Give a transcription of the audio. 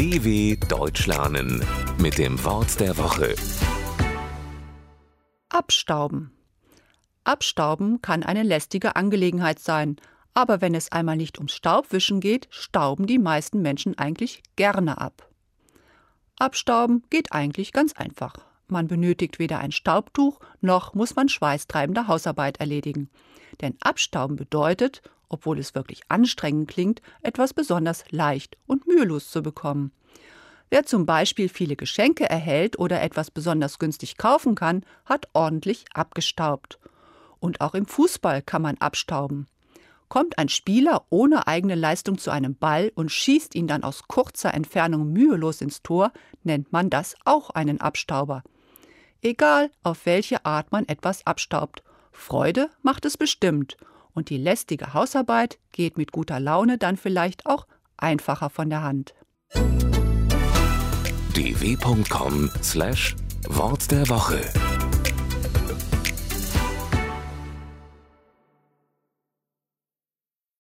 DW Deutsch lernen mit dem Wort der Woche. Abstauben. Abstauben kann eine lästige Angelegenheit sein, aber wenn es einmal nicht ums Staubwischen geht, stauben die meisten Menschen eigentlich gerne ab. Abstauben geht eigentlich ganz einfach. Man benötigt weder ein Staubtuch, noch muss man schweißtreibende Hausarbeit erledigen. Denn Abstauben bedeutet, obwohl es wirklich anstrengend klingt, etwas besonders leicht und mühelos zu bekommen. Wer zum Beispiel viele Geschenke erhält oder etwas besonders günstig kaufen kann, hat ordentlich abgestaubt. Und auch im Fußball kann man abstauben. Kommt ein Spieler ohne eigene Leistung zu einem Ball und schießt ihn dann aus kurzer Entfernung mühelos ins Tor, nennt man das auch einen Abstauber. Egal, auf welche Art man etwas abstaubt, Freude macht es bestimmt, und die lästige Hausarbeit geht mit guter Laune dann vielleicht auch einfacher von der Hand. dw.com/wort der Woche